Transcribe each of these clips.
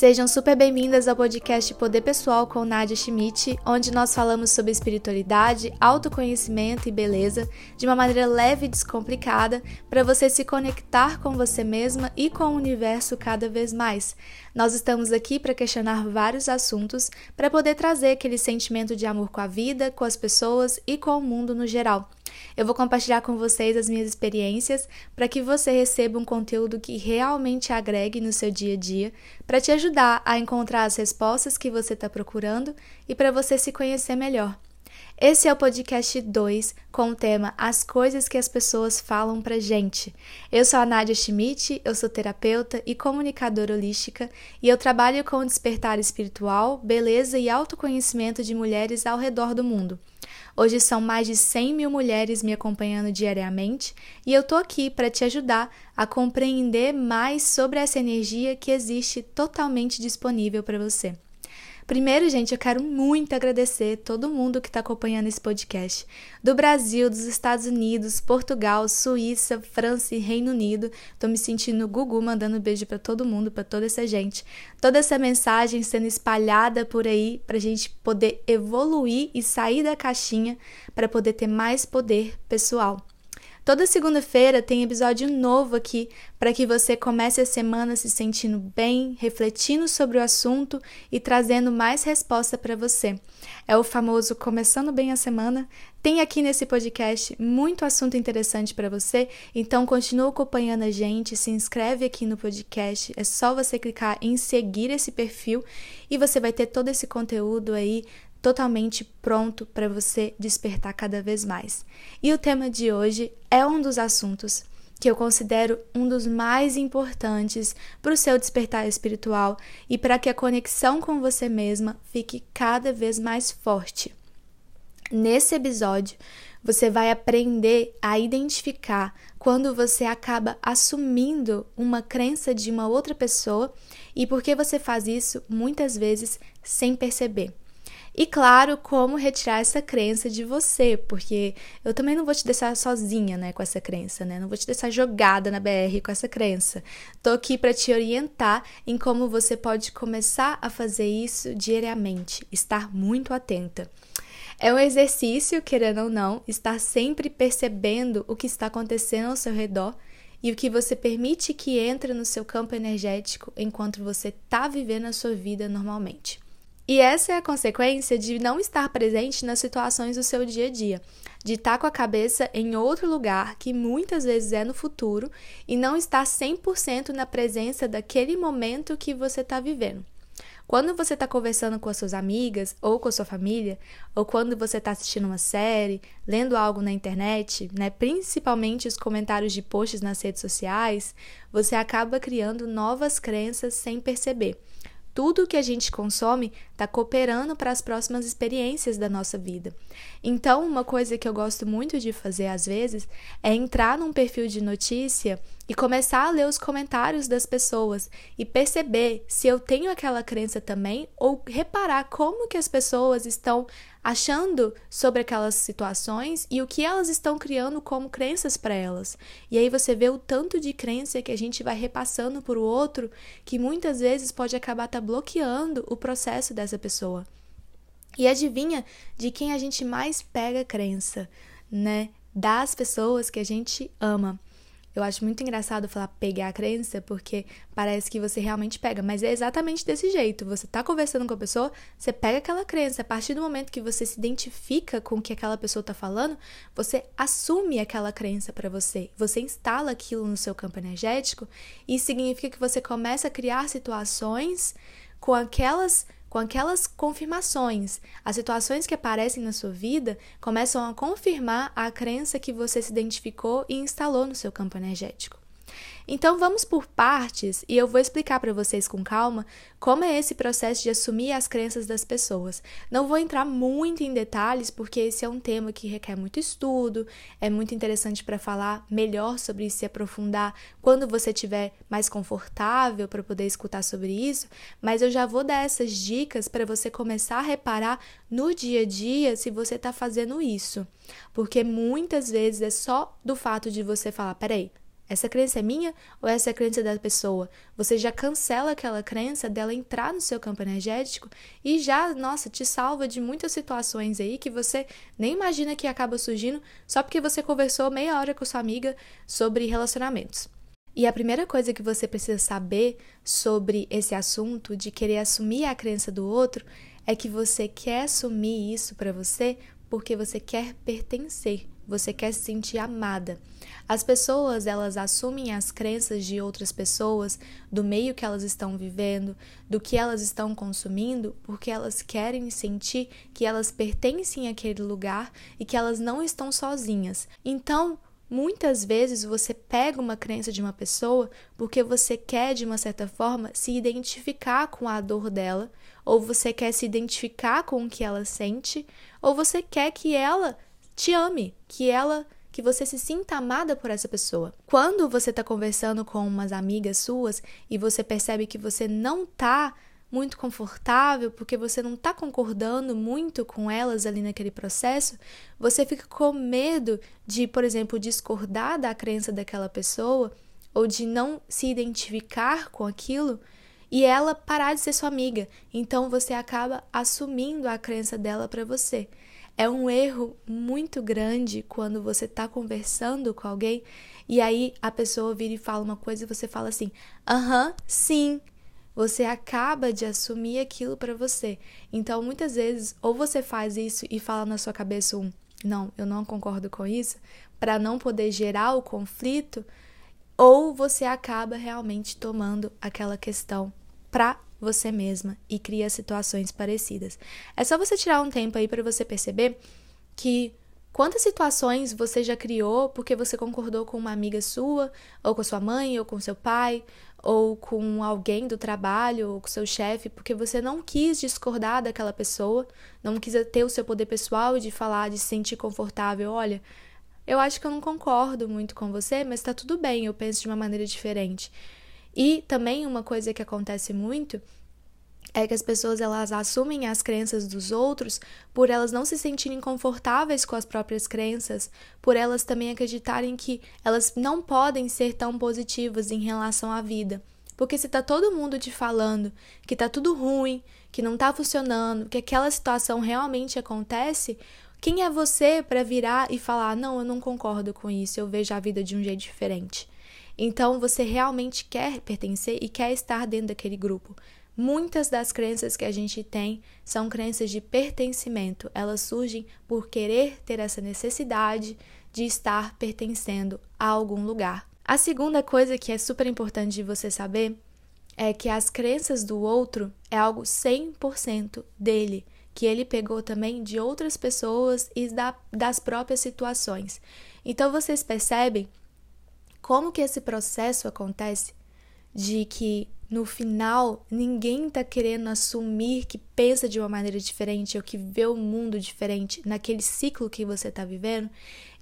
Sejam super bem-vindas ao podcast Poder Pessoal com Nadia Schmidt, onde nós falamos sobre espiritualidade, autoconhecimento e beleza de uma maneira leve e descomplicada para você se conectar com você mesma e com o universo cada vez mais. Nós estamos aqui para questionar vários assuntos para poder trazer aquele sentimento de amor com a vida, com as pessoas e com o mundo no geral. Eu vou compartilhar com vocês as minhas experiências para que você receba um conteúdo que realmente agregue no seu dia a dia, para te ajudar a encontrar as respostas que você está procurando e para você se conhecer melhor. Esse é o podcast 2 com o tema As coisas que as pessoas falam pra gente. Eu sou a Nadia Schmidt, eu sou terapeuta e comunicadora holística e eu trabalho com o despertar espiritual, beleza e autoconhecimento de mulheres ao redor do mundo. Hoje são mais de 100 mil mulheres me acompanhando diariamente e eu tô aqui para te ajudar a compreender mais sobre essa energia que existe totalmente disponível para você. Primeiro, gente, eu quero muito agradecer todo mundo que está acompanhando esse podcast. Do Brasil, dos Estados Unidos, Portugal, Suíça, França e Reino Unido. Tô me sentindo Gugu mandando beijo para todo mundo, para toda essa gente. Toda essa mensagem sendo espalhada por aí para a gente poder evoluir e sair da caixinha para poder ter mais poder pessoal. Toda segunda-feira tem episódio novo aqui para que você comece a semana se sentindo bem, refletindo sobre o assunto e trazendo mais resposta para você. É o famoso Começando Bem a Semana. Tem aqui nesse podcast muito assunto interessante para você, então continua acompanhando a gente, se inscreve aqui no podcast. É só você clicar em seguir esse perfil e você vai ter todo esse conteúdo aí totalmente pronto para você despertar cada vez mais. E o tema de hoje é um dos assuntos que eu considero um dos mais importantes para o seu despertar espiritual e para que a conexão com você mesma fique cada vez mais forte. Nesse episódio, você vai aprender a identificar quando você acaba assumindo uma crença de uma outra pessoa e por que você faz isso muitas vezes sem perceber. E claro, como retirar essa crença de você, porque eu também não vou te deixar sozinha, né, com essa crença, né? Não vou te deixar jogada na BR com essa crença. Tô aqui para te orientar em como você pode começar a fazer isso diariamente, estar muito atenta. É um exercício, querendo ou não, estar sempre percebendo o que está acontecendo ao seu redor e o que você permite que entre no seu campo energético enquanto você está vivendo a sua vida normalmente. E essa é a consequência de não estar presente nas situações do seu dia a dia, de estar com a cabeça em outro lugar, que muitas vezes é no futuro, e não estar 100% na presença daquele momento que você está vivendo. Quando você está conversando com as suas amigas ou com a sua família, ou quando você está assistindo uma série, lendo algo na internet, né, principalmente os comentários de posts nas redes sociais, você acaba criando novas crenças sem perceber tudo que a gente consome está cooperando para as próximas experiências da nossa vida. Então, uma coisa que eu gosto muito de fazer às vezes é entrar num perfil de notícia e começar a ler os comentários das pessoas e perceber se eu tenho aquela crença também ou reparar como que as pessoas estão achando sobre aquelas situações e o que elas estão criando como crenças para elas. E aí você vê o tanto de crença que a gente vai repassando o outro que muitas vezes pode acabar tá bloqueando o processo dessa pessoa. E adivinha de quem a gente mais pega crença, né? Das pessoas que a gente ama. Eu acho muito engraçado falar pegar a crença, porque parece que você realmente pega, mas é exatamente desse jeito. Você tá conversando com a pessoa, você pega aquela crença. A partir do momento que você se identifica com o que aquela pessoa tá falando, você assume aquela crença para você. Você instala aquilo no seu campo energético e significa que você começa a criar situações com aquelas com aquelas confirmações. As situações que aparecem na sua vida começam a confirmar a crença que você se identificou e instalou no seu campo energético. Então vamos por partes e eu vou explicar para vocês com calma como é esse processo de assumir as crenças das pessoas. Não vou entrar muito em detalhes porque esse é um tema que requer muito estudo, é muito interessante para falar melhor sobre isso e aprofundar quando você estiver mais confortável para poder escutar sobre isso, mas eu já vou dar essas dicas para você começar a reparar no dia a dia se você está fazendo isso. Porque muitas vezes é só do fato de você falar, peraí, Essa crença é minha ou essa é a crença da pessoa? Você já cancela aquela crença dela entrar no seu campo energético e já, nossa, te salva de muitas situações aí que você nem imagina que acaba surgindo só porque você conversou meia hora com sua amiga sobre relacionamentos. E a primeira coisa que você precisa saber sobre esse assunto de querer assumir a crença do outro é que você quer assumir isso para você porque você quer pertencer, você quer se sentir amada. As pessoas, elas assumem as crenças de outras pessoas, do meio que elas estão vivendo, do que elas estão consumindo, porque elas querem sentir que elas pertencem àquele lugar e que elas não estão sozinhas. Então, Muitas vezes você pega uma crença de uma pessoa porque você quer, de uma certa forma, se identificar com a dor dela, ou você quer se identificar com o que ela sente, ou você quer que ela te ame, que ela que você se sinta amada por essa pessoa. Quando você está conversando com umas amigas suas e você percebe que você não está muito confortável, porque você não está concordando muito com elas ali naquele processo, você fica com medo de, por exemplo, discordar da crença daquela pessoa ou de não se identificar com aquilo e ela parar de ser sua amiga. Então você acaba assumindo a crença dela para você. É um erro muito grande quando você está conversando com alguém e aí a pessoa vira e fala uma coisa e você fala assim: aham, sim você acaba de assumir aquilo para você. Então, muitas vezes, ou você faz isso e fala na sua cabeça um, não, eu não concordo com isso, para não poder gerar o conflito, ou você acaba realmente tomando aquela questão para você mesma e cria situações parecidas. É só você tirar um tempo aí para você perceber que Quantas situações você já criou porque você concordou com uma amiga sua, ou com sua mãe, ou com seu pai, ou com alguém do trabalho, ou com seu chefe, porque você não quis discordar daquela pessoa, não quis ter o seu poder pessoal de falar, de se sentir confortável. Olha, eu acho que eu não concordo muito com você, mas tá tudo bem, eu penso de uma maneira diferente. E também uma coisa que acontece muito é que as pessoas elas assumem as crenças dos outros por elas não se sentirem confortáveis com as próprias crenças, por elas também acreditarem que elas não podem ser tão positivas em relação à vida. Porque se tá todo mundo te falando que tá tudo ruim, que não tá funcionando, que aquela situação realmente acontece, quem é você para virar e falar: "Não, eu não concordo com isso, eu vejo a vida de um jeito diferente"? Então você realmente quer pertencer e quer estar dentro daquele grupo. Muitas das crenças que a gente tem são crenças de pertencimento. Elas surgem por querer ter essa necessidade de estar pertencendo a algum lugar. A segunda coisa que é super importante de você saber é que as crenças do outro é algo 100% dele, que ele pegou também de outras pessoas e da, das próprias situações. Então vocês percebem como que esse processo acontece de que no final ninguém tá querendo assumir que pensa de uma maneira diferente ou que vê o mundo diferente naquele ciclo que você tá vivendo,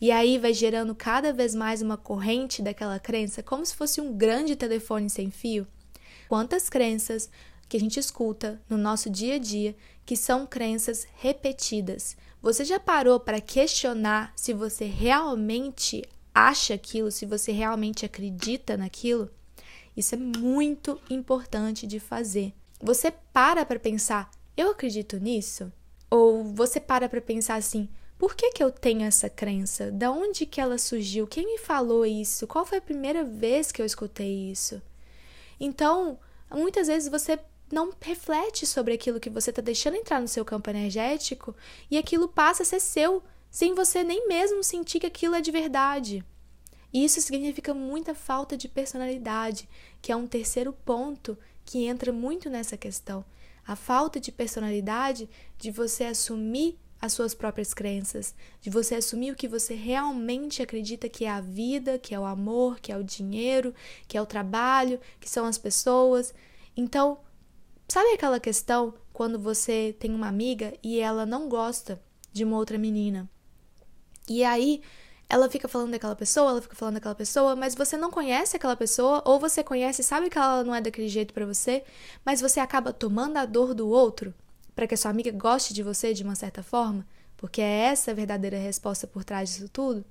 e aí vai gerando cada vez mais uma corrente daquela crença, como se fosse um grande telefone sem fio. Quantas crenças que a gente escuta no nosso dia a dia que são crenças repetidas. Você já parou para questionar se você realmente acha aquilo, se você realmente acredita naquilo? Isso é muito importante de fazer. Você para para pensar, eu acredito nisso? Ou você para para pensar assim, por que, que eu tenho essa crença? Da onde que ela surgiu? Quem me falou isso? Qual foi a primeira vez que eu escutei isso? Então, muitas vezes você não reflete sobre aquilo que você está deixando entrar no seu campo energético e aquilo passa a ser seu, sem você nem mesmo sentir que aquilo é de verdade. Isso significa muita falta de personalidade, que é um terceiro ponto que entra muito nessa questão. A falta de personalidade de você assumir as suas próprias crenças, de você assumir o que você realmente acredita que é a vida, que é o amor, que é o dinheiro, que é o trabalho, que são as pessoas. Então, sabe aquela questão quando você tem uma amiga e ela não gosta de uma outra menina? E aí ela fica falando daquela pessoa, ela fica falando daquela pessoa, mas você não conhece aquela pessoa, ou você conhece e sabe que ela não é daquele jeito para você, mas você acaba tomando a dor do outro para que a sua amiga goste de você de uma certa forma, porque é essa a verdadeira resposta por trás disso tudo.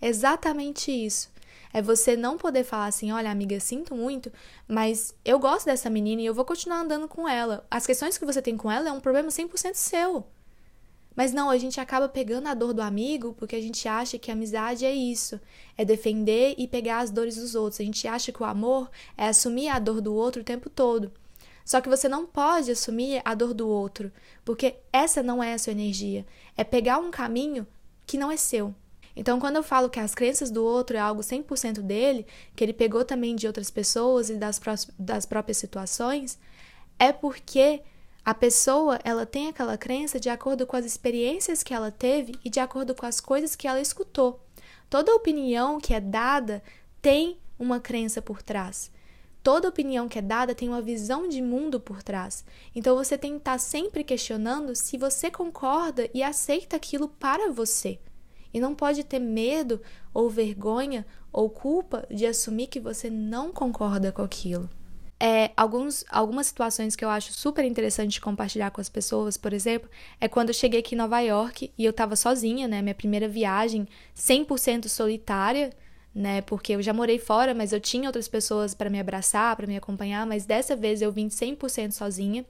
É exatamente isso. É você não poder falar assim: olha, amiga, sinto muito, mas eu gosto dessa menina e eu vou continuar andando com ela. As questões que você tem com ela é um problema 100% seu. Mas não, a gente acaba pegando a dor do amigo porque a gente acha que a amizade é isso, é defender e pegar as dores dos outros. A gente acha que o amor é assumir a dor do outro o tempo todo. Só que você não pode assumir a dor do outro, porque essa não é a sua energia. É pegar um caminho que não é seu. Então, quando eu falo que as crenças do outro é algo 100% dele, que ele pegou também de outras pessoas e das, das próprias situações, é porque a pessoa, ela tem aquela crença de acordo com as experiências que ela teve e de acordo com as coisas que ela escutou. Toda opinião que é dada tem uma crença por trás. Toda opinião que é dada tem uma visão de mundo por trás. Então você tem que estar sempre questionando se você concorda e aceita aquilo para você. E não pode ter medo ou vergonha ou culpa de assumir que você não concorda com aquilo. É, alguns, algumas situações que eu acho super interessante compartilhar com as pessoas, por exemplo, é quando eu cheguei aqui em Nova York e eu tava sozinha, né? Minha primeira viagem 100% solitária, né? Porque eu já morei fora, mas eu tinha outras pessoas para me abraçar, para me acompanhar, mas dessa vez eu vim 100% sozinha.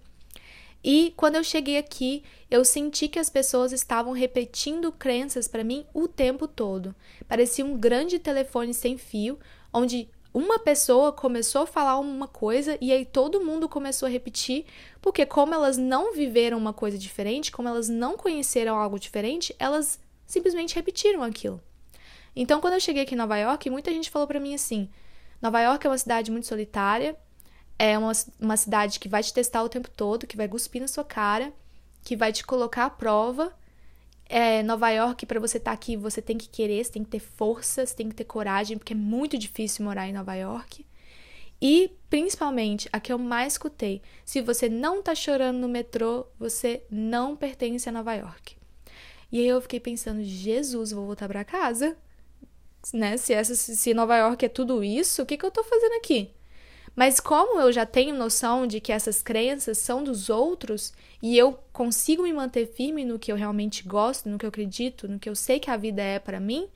E quando eu cheguei aqui, eu senti que as pessoas estavam repetindo crenças para mim o tempo todo. Parecia um grande telefone sem fio, onde uma pessoa começou a falar uma coisa e aí todo mundo começou a repetir, porque como elas não viveram uma coisa diferente, como elas não conheceram algo diferente, elas simplesmente repetiram aquilo. Então, quando eu cheguei aqui em Nova York, muita gente falou para mim assim: Nova York é uma cidade muito solitária, é uma, uma cidade que vai te testar o tempo todo, que vai cuspir na sua cara, que vai te colocar à prova é, Nova York, para você estar tá aqui, você tem que querer, você tem que ter força, você tem que ter coragem, porque é muito difícil morar em Nova York. E, principalmente, a que eu mais escutei: se você não tá chorando no metrô, você não pertence a Nova York. E aí eu fiquei pensando: Jesus, vou voltar para casa? Né? Se, essa, se Nova York é tudo isso, o que, que eu tô fazendo aqui? Mas como eu já tenho noção de que essas crenças são dos outros e eu consigo me manter firme no que eu realmente gosto, no que eu acredito, no que eu sei que a vida é para mim,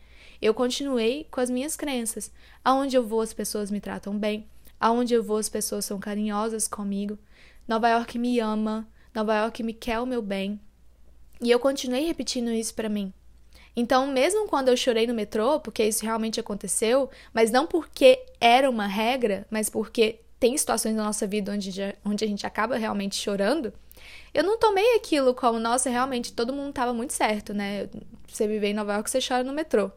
eu continuei com as minhas crenças. Aonde eu vou as pessoas me tratam bem, aonde eu vou as pessoas são carinhosas comigo. Nova York me ama, Nova York me quer o meu bem. E eu continuei repetindo isso para mim. Então, mesmo quando eu chorei no metrô, porque isso realmente aconteceu, mas não porque era uma regra, mas porque tem situações na nossa vida onde, onde a gente acaba realmente chorando, eu não tomei aquilo como, nossa, realmente todo mundo estava muito certo, né? Você viver em Nova York, você chora no metrô.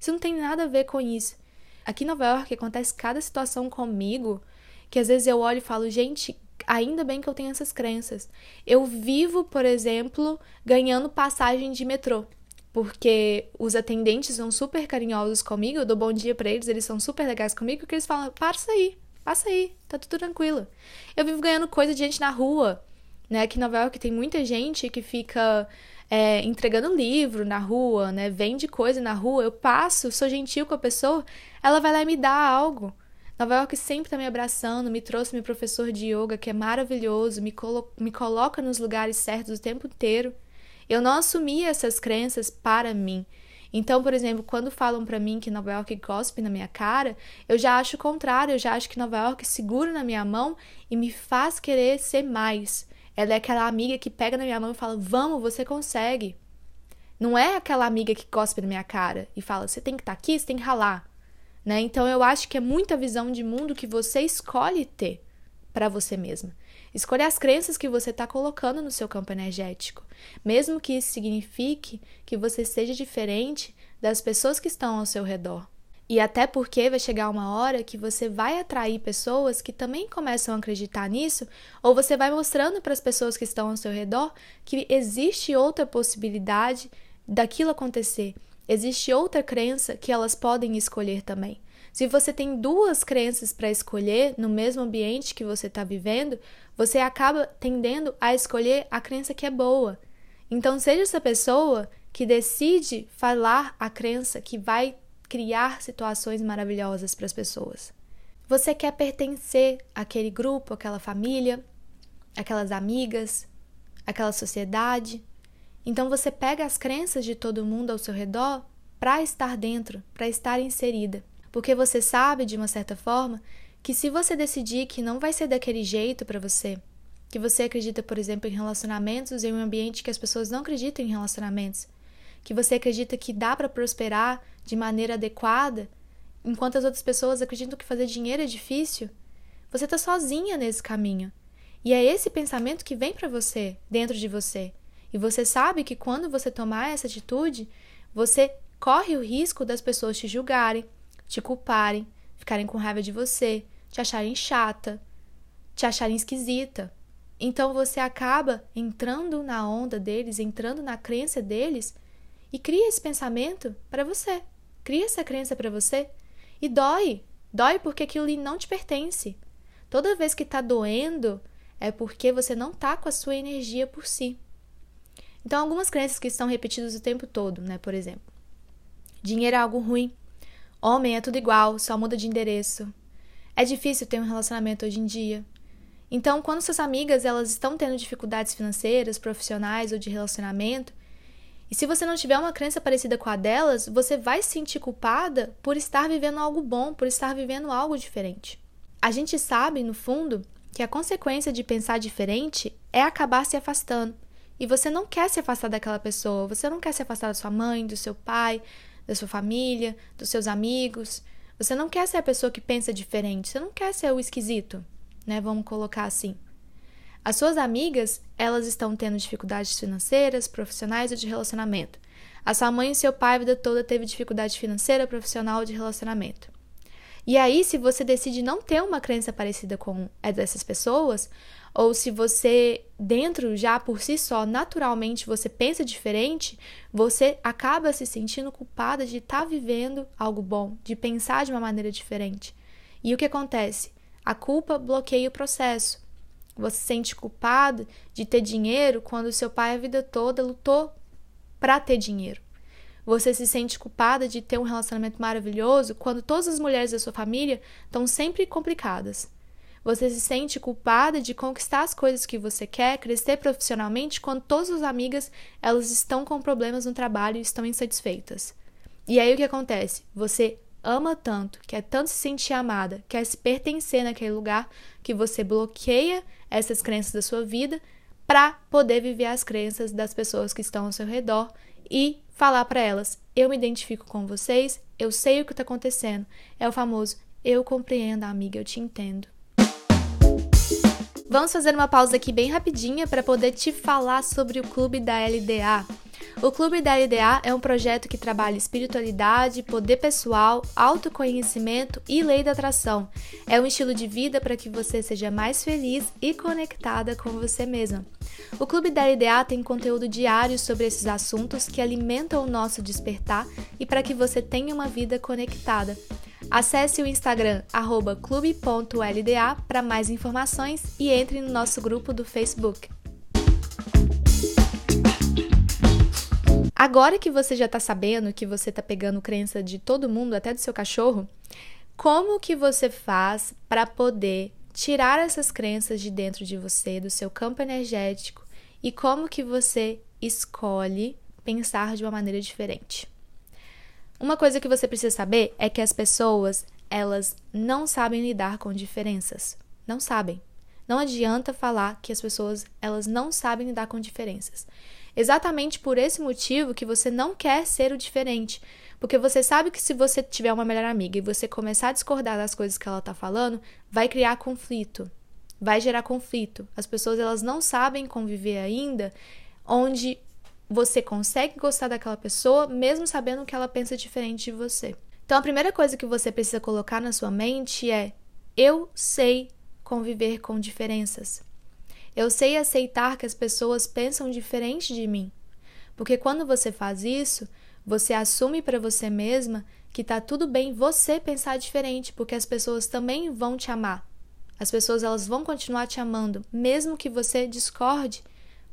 Isso não tem nada a ver com isso. Aqui em Nova York acontece cada situação comigo que às vezes eu olho e falo, gente, ainda bem que eu tenho essas crenças. Eu vivo, por exemplo, ganhando passagem de metrô porque os atendentes são super carinhosos comigo, eu dou bom dia para eles, eles são super legais comigo, porque eles falam: passa aí, passa aí, tá tudo tranquilo. Eu vivo ganhando coisa de gente na rua, né? Aqui em Nova York tem muita gente que fica é, entregando livro na rua, né? Vende coisa na rua, eu passo, sou gentil com a pessoa, ela vai lá e me dá algo. Nova York sempre tá me abraçando, me trouxe meu professor de yoga, que é maravilhoso, me, colo me coloca nos lugares certos o tempo inteiro. Eu não assumi essas crenças para mim. Então, por exemplo, quando falam para mim que Nova York cospe na minha cara, eu já acho o contrário, eu já acho que Nova York segura na minha mão e me faz querer ser mais. Ela é aquela amiga que pega na minha mão e fala: "Vamos, você consegue". Não é aquela amiga que cospe na minha cara e fala: "Você tem que estar tá aqui, você tem que ralar". Né? Então eu acho que é muita visão de mundo que você escolhe ter para você mesma. Escolha as crenças que você está colocando no seu campo energético, mesmo que isso signifique que você seja diferente das pessoas que estão ao seu redor. E até porque vai chegar uma hora que você vai atrair pessoas que também começam a acreditar nisso, ou você vai mostrando para as pessoas que estão ao seu redor que existe outra possibilidade daquilo acontecer, existe outra crença que elas podem escolher também. Se você tem duas crenças para escolher no mesmo ambiente que você está vivendo, você acaba tendendo a escolher a crença que é boa. Então, seja essa pessoa que decide falar a crença que vai criar situações maravilhosas para as pessoas. Você quer pertencer àquele grupo, àquela família, aquelas amigas, aquela sociedade. Então você pega as crenças de todo mundo ao seu redor para estar dentro, para estar inserida. Porque você sabe, de uma certa forma, que se você decidir que não vai ser daquele jeito para você, que você acredita, por exemplo, em relacionamentos em um ambiente que as pessoas não acreditam em relacionamentos, que você acredita que dá para prosperar de maneira adequada, enquanto as outras pessoas acreditam que fazer dinheiro é difícil, você está sozinha nesse caminho. E é esse pensamento que vem para você, dentro de você. E você sabe que quando você tomar essa atitude, você corre o risco das pessoas te julgarem, te culparem, ficarem com raiva de você, te acharem chata, te acharem esquisita. Então você acaba entrando na onda deles, entrando na crença deles e cria esse pensamento para você. Cria essa crença para você e dói. Dói porque aquilo não te pertence. Toda vez que está doendo, é porque você não está com a sua energia por si. Então, algumas crenças que estão repetidas o tempo todo, né? Por exemplo, dinheiro é algo ruim, homem é tudo igual, só muda de endereço. É difícil ter um relacionamento hoje em dia. Então, quando suas amigas elas estão tendo dificuldades financeiras, profissionais ou de relacionamento, e se você não tiver uma crença parecida com a delas, você vai se sentir culpada por estar vivendo algo bom, por estar vivendo algo diferente. A gente sabe, no fundo, que a consequência de pensar diferente é acabar se afastando. E você não quer se afastar daquela pessoa, você não quer se afastar da sua mãe, do seu pai, da sua família, dos seus amigos. Você não quer ser a pessoa que pensa diferente, você não quer ser o esquisito, né? Vamos colocar assim. As suas amigas, elas estão tendo dificuldades financeiras, profissionais ou de relacionamento. A sua mãe e seu pai a vida toda teve dificuldade financeira, profissional ou de relacionamento. E aí, se você decide não ter uma crença parecida com a dessas pessoas, ou se você, dentro já por si só, naturalmente você pensa diferente, você acaba se sentindo culpada de estar tá vivendo algo bom, de pensar de uma maneira diferente. E o que acontece? A culpa bloqueia o processo. Você se sente culpado de ter dinheiro quando seu pai a vida toda lutou para ter dinheiro. Você se sente culpada de ter um relacionamento maravilhoso quando todas as mulheres da sua família estão sempre complicadas. Você se sente culpada de conquistar as coisas que você quer, crescer profissionalmente, quando todas as amigas elas estão com problemas no trabalho e estão insatisfeitas. E aí o que acontece? Você ama tanto, quer tanto se sentir amada, quer se pertencer naquele lugar, que você bloqueia essas crenças da sua vida para poder viver as crenças das pessoas que estão ao seu redor e falar para elas: eu me identifico com vocês, eu sei o que está acontecendo. É o famoso eu compreendo, amiga, eu te entendo. Vamos fazer uma pausa aqui bem rapidinha para poder te falar sobre o Clube da LDA. O Clube da LDA é um projeto que trabalha espiritualidade, poder pessoal, autoconhecimento e lei da atração. É um estilo de vida para que você seja mais feliz e conectada com você mesma. O Clube da LDA tem conteúdo diário sobre esses assuntos que alimentam o nosso despertar e para que você tenha uma vida conectada. Acesse o Instagram clube.lda para mais informações e entre no nosso grupo do Facebook. Agora que você já está sabendo que você está pegando crença de todo mundo, até do seu cachorro, como que você faz para poder tirar essas crenças de dentro de você, do seu campo energético, e como que você escolhe pensar de uma maneira diferente? Uma coisa que você precisa saber é que as pessoas, elas não sabem lidar com diferenças. Não sabem. Não adianta falar que as pessoas, elas não sabem lidar com diferenças. Exatamente por esse motivo que você não quer ser o diferente. Porque você sabe que se você tiver uma melhor amiga e você começar a discordar das coisas que ela tá falando, vai criar conflito. Vai gerar conflito. As pessoas elas não sabem conviver ainda onde você consegue gostar daquela pessoa mesmo sabendo que ela pensa diferente de você. Então a primeira coisa que você precisa colocar na sua mente é: eu sei conviver com diferenças. Eu sei aceitar que as pessoas pensam diferente de mim. Porque quando você faz isso, você assume para você mesma que tá tudo bem você pensar diferente, porque as pessoas também vão te amar. As pessoas elas vão continuar te amando, mesmo que você discorde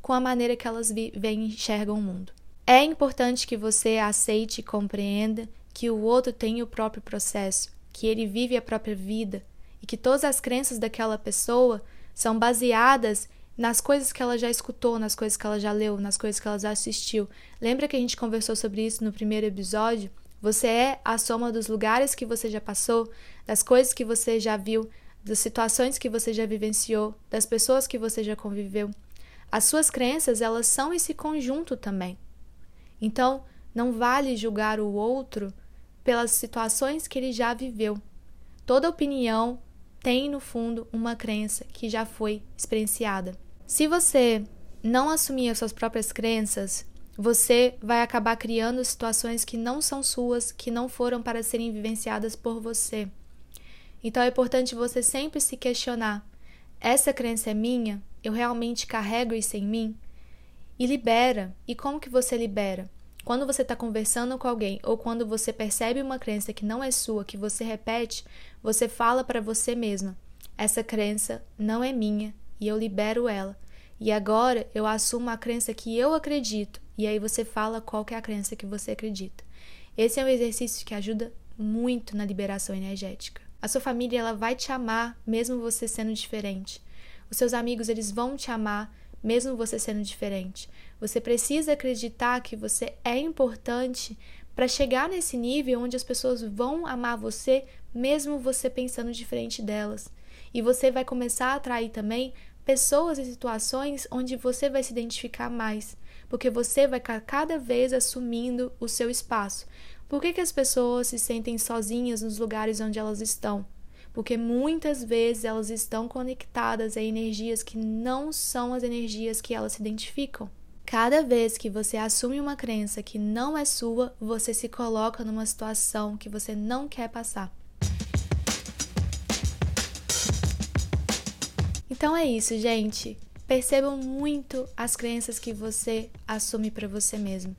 com a maneira que elas veem e enxergam o mundo. É importante que você aceite e compreenda que o outro tem o próprio processo, que ele vive a própria vida e que todas as crenças daquela pessoa são baseadas nas coisas que ela já escutou, nas coisas que ela já leu, nas coisas que ela já assistiu. Lembra que a gente conversou sobre isso no primeiro episódio? Você é a soma dos lugares que você já passou, das coisas que você já viu, das situações que você já vivenciou, das pessoas que você já conviveu. As suas crenças, elas são esse conjunto também. Então, não vale julgar o outro pelas situações que ele já viveu. Toda opinião tem no fundo uma crença que já foi experienciada. Se você não assumir as suas próprias crenças, você vai acabar criando situações que não são suas, que não foram para serem vivenciadas por você. Então é importante você sempre se questionar: essa crença é minha? Eu realmente carrego isso em mim? E libera. E como que você libera? Quando você está conversando com alguém ou quando você percebe uma crença que não é sua, que você repete, você fala para você mesma: essa crença não é minha e eu libero ela. E agora eu assumo a crença que eu acredito. E aí você fala qual é a crença que você acredita. Esse é um exercício que ajuda muito na liberação energética. A sua família ela vai te amar mesmo você sendo diferente. Os seus amigos eles vão te amar mesmo você sendo diferente. Você precisa acreditar que você é importante para chegar nesse nível onde as pessoas vão amar você mesmo você pensando diferente delas. E você vai começar a atrair também pessoas e situações onde você vai se identificar mais, porque você vai cada vez assumindo o seu espaço. Por que, que as pessoas se sentem sozinhas nos lugares onde elas estão? Porque muitas vezes elas estão conectadas a energias que não são as energias que elas se identificam. Cada vez que você assume uma crença que não é sua, você se coloca numa situação que você não quer passar. Então é isso, gente. Percebam muito as crenças que você assume para você mesmo.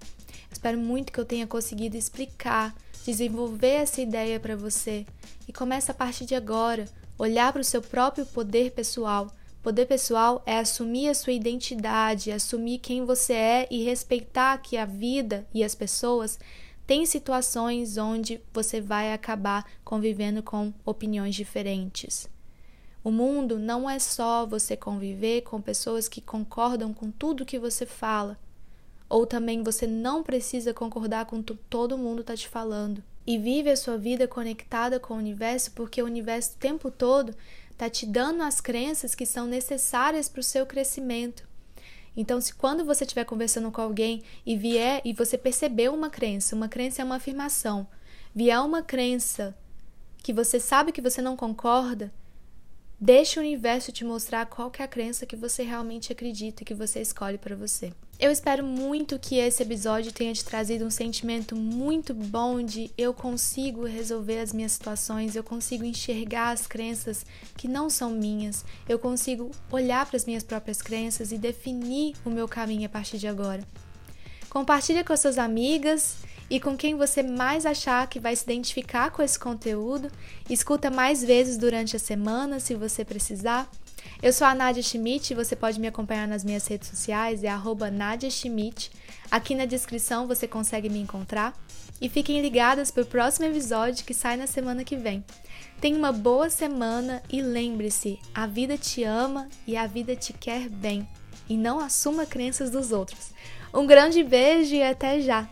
Espero muito que eu tenha conseguido explicar, desenvolver essa ideia para você e comece a partir de agora olhar para o seu próprio poder pessoal. Poder pessoal é assumir a sua identidade, assumir quem você é e respeitar que a vida e as pessoas têm situações onde você vai acabar convivendo com opiniões diferentes. O mundo não é só você conviver com pessoas que concordam com tudo que você fala, ou também você não precisa concordar com o que todo mundo está te falando. E vive a sua vida conectada com o universo, porque o universo o tempo todo está te dando as crenças que são necessárias para o seu crescimento. Então, se quando você estiver conversando com alguém e vier e você percebeu uma crença, uma crença é uma afirmação, vier uma crença que você sabe que você não concorda, Deixe o universo te mostrar qual é a crença que você realmente acredita e que você escolhe para você. Eu espero muito que esse episódio tenha te trazido um sentimento muito bom de eu consigo resolver as minhas situações, eu consigo enxergar as crenças que não são minhas, eu consigo olhar para as minhas próprias crenças e definir o meu caminho a partir de agora. Compartilhe com suas amigas e com quem você mais achar que vai se identificar com esse conteúdo. Escuta mais vezes durante a semana, se você precisar. Eu sou a Nadia Schmidt você pode me acompanhar nas minhas redes sociais, é arroba Nadia Schmidt. Aqui na descrição você consegue me encontrar. E fiquem ligadas para o próximo episódio que sai na semana que vem. Tenha uma boa semana e lembre-se: a vida te ama e a vida te quer bem. E não assuma crenças dos outros. Um grande beijo e até já!